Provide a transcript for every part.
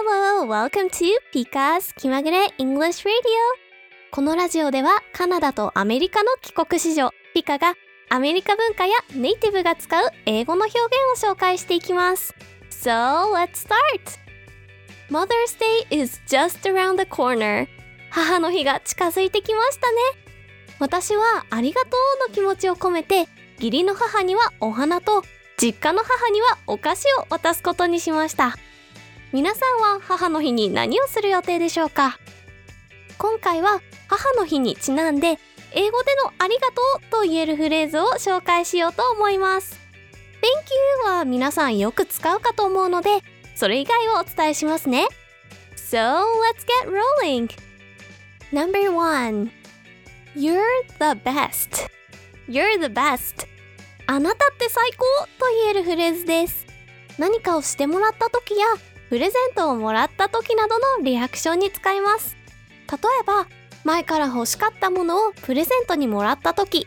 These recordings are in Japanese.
Hello, welcome to Pika's 気まぐれ English Radio. このラジオではカナダとアメリカの帰国子女ピカがアメリカ文化やネイティブが使う英語の表現を紹介していきます。So let's start! Mother's Day is just around the corner. 母の日が近づいてきましたね。私はありがとうの気持ちを込めて義理の母にはお花と実家の母にはお菓子を渡すことにしました。皆さんは母の日に何をする予定でしょうか？今回は母の日にちなんで英語でのありがとうと言えるフレーズを紹介しようと思います。Thank you は皆さんよく使うかと思うのでそれ以外をお伝えしますね。So let's get rolling. Number one You're the best. You're the best. あなたって最高と言えるフレーズです。何かをしてもらった時やプレゼントをもらった時などのリアクションに使います例えば前から欲しかったものをプレゼントにもらった時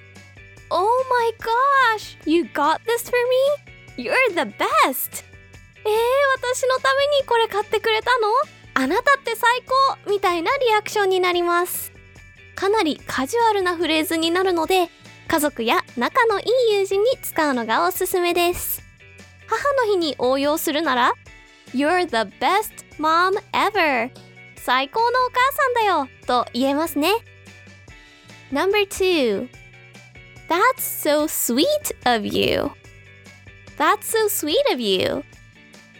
Oh my gosh! You got this for me? You're the best! えー、私のためにこれ買ってくれたの？あなたって最高みたいなリアクションになりますかなりカジュアルなフレーズになるので家族や仲のいい友人に使うのがおすすめです母の日に応用するなら You're the best mom ever 最高のお母さんだよと言えますね Number 2 That's so sweet of you That's so sweet of you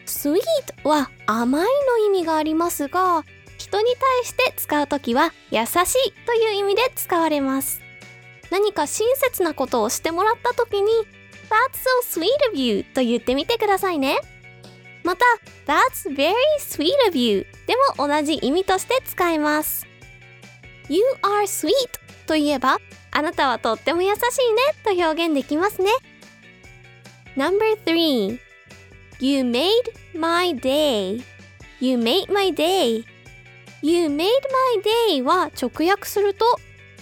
Sweet は甘いの意味がありますが人に対して使うときは優しいという意味で使われます何か親切なことをしてもらったときに That's so sweet of you と言ってみてくださいねまた That's very sweet of you でも同じ意味として使えます。You are sweet といえばあなたはとっても優しいねと表現できますね。Number 3 You made my day. You made my day. You made my day は直訳すると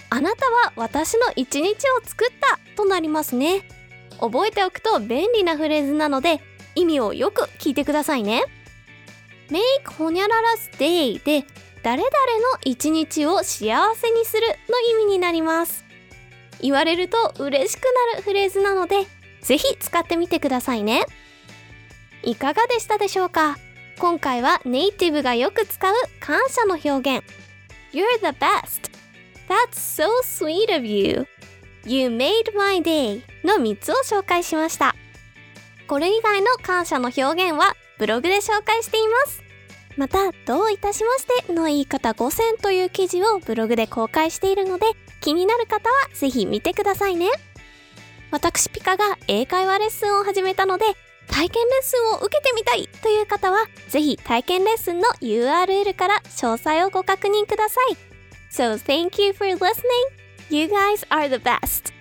あなたは私の一日を作ったとなりますね。覚えておくと便利なフレーズなので意味をよく聞いてくださいね。Make ほにゃらら s day で誰々の一日を幸せにするの意味になります。言われると嬉しくなるフレーズなのでぜひ使ってみてくださいね。いかがでしたでしょうか？今回はネイティブがよく使う感謝の表現。You're the best. That's so sweet of you. You made my day の3つを紹介しました。これ以外の感謝の表現はブログで紹介していますまたどういたしましての言い方5選という記事をブログで公開しているので気になる方はぜひ見てくださいね私ピカが英会話レッスンを始めたので体験レッスンを受けてみたいという方はぜひ体験レッスンの URL から詳細をご確認ください So thank you for listening. You guys are the best.